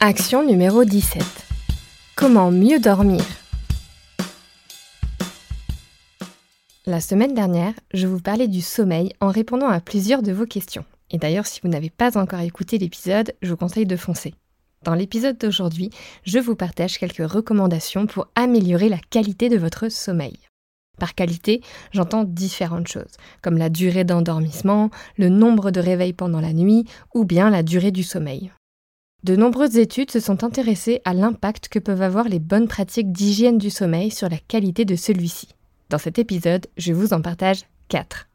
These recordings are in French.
Action numéro 17. Comment mieux dormir? La semaine dernière, je vous parlais du sommeil en répondant à plusieurs de vos questions. Et d'ailleurs, si vous n'avez pas encore écouté l'épisode, je vous conseille de foncer. Dans l'épisode d'aujourd'hui, je vous partage quelques recommandations pour améliorer la qualité de votre sommeil. Par qualité, j'entends différentes choses, comme la durée d'endormissement, le nombre de réveils pendant la nuit ou bien la durée du sommeil. De nombreuses études se sont intéressées à l'impact que peuvent avoir les bonnes pratiques d'hygiène du sommeil sur la qualité de celui-ci. Dans cet épisode, je vous en partage 4.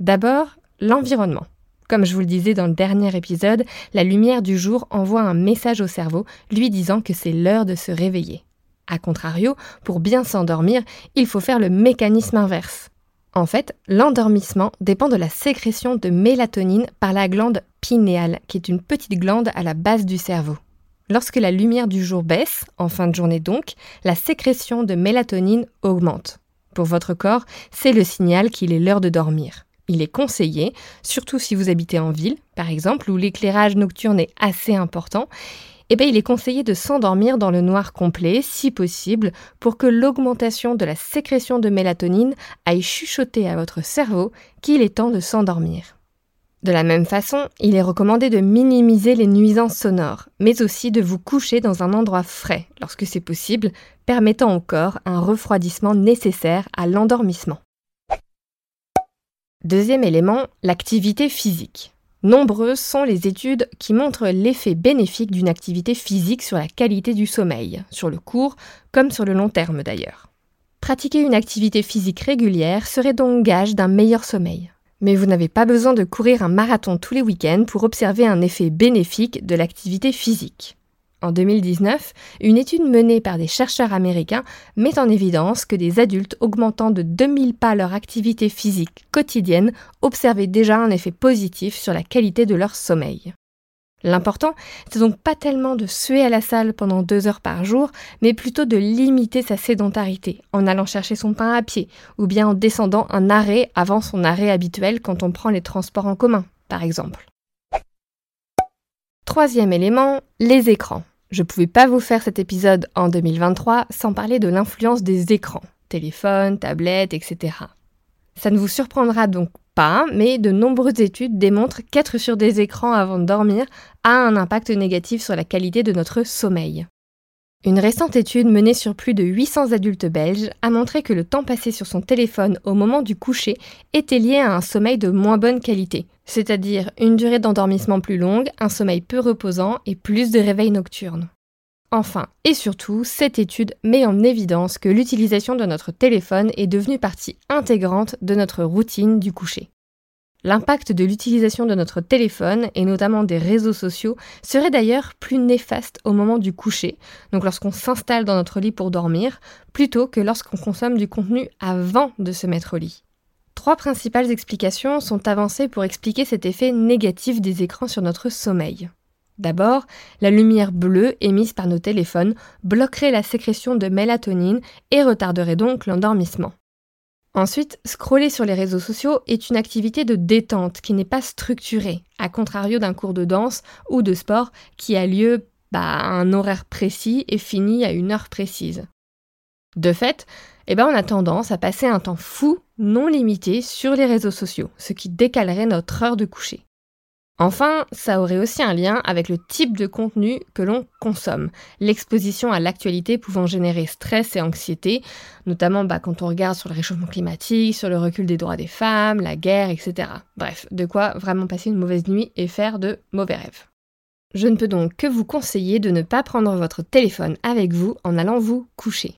D'abord, l'environnement. Comme je vous le disais dans le dernier épisode, la lumière du jour envoie un message au cerveau lui disant que c'est l'heure de se réveiller. A contrario, pour bien s'endormir, il faut faire le mécanisme inverse. En fait, l'endormissement dépend de la sécrétion de mélatonine par la glande pinéale, qui est une petite glande à la base du cerveau. Lorsque la lumière du jour baisse, en fin de journée donc, la sécrétion de mélatonine augmente. Pour votre corps, c'est le signal qu'il est l'heure de dormir. Il est conseillé, surtout si vous habitez en ville, par exemple, où l'éclairage nocturne est assez important, eh bien, il est conseillé de s'endormir dans le noir complet, si possible, pour que l'augmentation de la sécrétion de mélatonine aille chuchoter à votre cerveau qu'il est temps de s'endormir. De la même façon, il est recommandé de minimiser les nuisances sonores, mais aussi de vous coucher dans un endroit frais, lorsque c'est possible, permettant au corps un refroidissement nécessaire à l'endormissement. Deuxième élément, l'activité physique. Nombreuses sont les études qui montrent l'effet bénéfique d'une activité physique sur la qualité du sommeil, sur le court comme sur le long terme d'ailleurs. Pratiquer une activité physique régulière serait donc gage d'un meilleur sommeil. Mais vous n'avez pas besoin de courir un marathon tous les week-ends pour observer un effet bénéfique de l'activité physique. En 2019, une étude menée par des chercheurs américains met en évidence que des adultes augmentant de 2000 pas leur activité physique quotidienne observaient déjà un effet positif sur la qualité de leur sommeil. L'important, c'est donc pas tellement de suer à la salle pendant deux heures par jour, mais plutôt de limiter sa sédentarité en allant chercher son pain à pied, ou bien en descendant un arrêt avant son arrêt habituel quand on prend les transports en commun, par exemple. Troisième élément, les écrans. Je ne pouvais pas vous faire cet épisode en 2023 sans parler de l'influence des écrans, téléphone, tablette, etc. Ça ne vous surprendra donc pas, mais de nombreuses études démontrent qu'être sur des écrans avant de dormir a un impact négatif sur la qualité de notre sommeil. Une récente étude menée sur plus de 800 adultes belges a montré que le temps passé sur son téléphone au moment du coucher était lié à un sommeil de moins bonne qualité, c'est-à-dire une durée d'endormissement plus longue, un sommeil peu reposant et plus de réveils nocturnes. Enfin, et surtout, cette étude met en évidence que l'utilisation de notre téléphone est devenue partie intégrante de notre routine du coucher. L'impact de l'utilisation de notre téléphone, et notamment des réseaux sociaux, serait d'ailleurs plus néfaste au moment du coucher, donc lorsqu'on s'installe dans notre lit pour dormir, plutôt que lorsqu'on consomme du contenu avant de se mettre au lit. Trois principales explications sont avancées pour expliquer cet effet négatif des écrans sur notre sommeil. D'abord, la lumière bleue émise par nos téléphones bloquerait la sécrétion de mélatonine et retarderait donc l'endormissement. Ensuite, scroller sur les réseaux sociaux est une activité de détente qui n'est pas structurée, à contrario d'un cours de danse ou de sport qui a lieu bah, à un horaire précis et finit à une heure précise. De fait, eh ben on a tendance à passer un temps fou, non limité, sur les réseaux sociaux, ce qui décalerait notre heure de coucher. Enfin, ça aurait aussi un lien avec le type de contenu que l'on consomme, l'exposition à l'actualité pouvant générer stress et anxiété, notamment bah, quand on regarde sur le réchauffement climatique, sur le recul des droits des femmes, la guerre, etc. Bref, de quoi vraiment passer une mauvaise nuit et faire de mauvais rêves. Je ne peux donc que vous conseiller de ne pas prendre votre téléphone avec vous en allant vous coucher.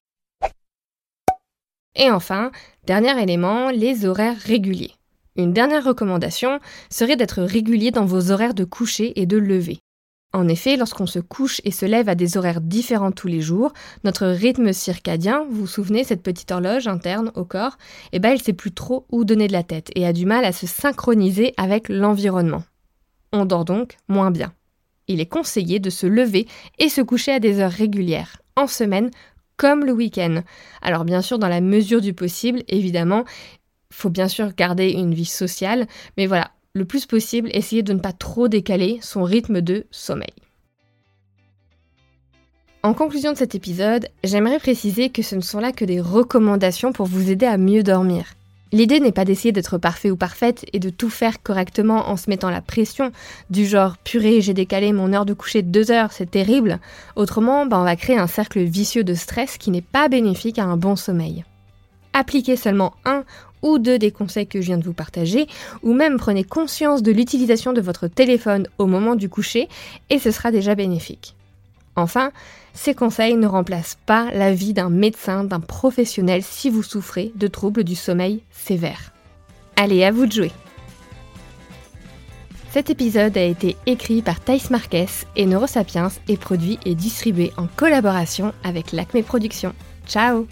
Et enfin, dernier élément, les horaires réguliers. Une dernière recommandation serait d'être régulier dans vos horaires de coucher et de lever. En effet, lorsqu'on se couche et se lève à des horaires différents tous les jours, notre rythme circadien, vous vous souvenez, cette petite horloge interne au corps, eh ben elle sait plus trop où donner de la tête et a du mal à se synchroniser avec l'environnement. On dort donc moins bien. Il est conseillé de se lever et se coucher à des heures régulières, en semaine comme le week-end. Alors bien sûr, dans la mesure du possible, évidemment, faut bien sûr garder une vie sociale, mais voilà, le plus possible, essayez de ne pas trop décaler son rythme de sommeil. En conclusion de cet épisode, j'aimerais préciser que ce ne sont là que des recommandations pour vous aider à mieux dormir. L'idée n'est pas d'essayer d'être parfait ou parfaite et de tout faire correctement en se mettant la pression, du genre purée, j'ai décalé mon heure de coucher de deux heures, c'est terrible. Autrement, bah, on va créer un cercle vicieux de stress qui n'est pas bénéfique à un bon sommeil. Appliquez seulement un ou deux des conseils que je viens de vous partager, ou même prenez conscience de l'utilisation de votre téléphone au moment du coucher, et ce sera déjà bénéfique. Enfin, ces conseils ne remplacent pas l'avis d'un médecin, d'un professionnel si vous souffrez de troubles du sommeil sévères. Allez, à vous de jouer Cet épisode a été écrit par Thais Marquez et Neurosapiens et produit et distribué en collaboration avec l'Acme Productions. Ciao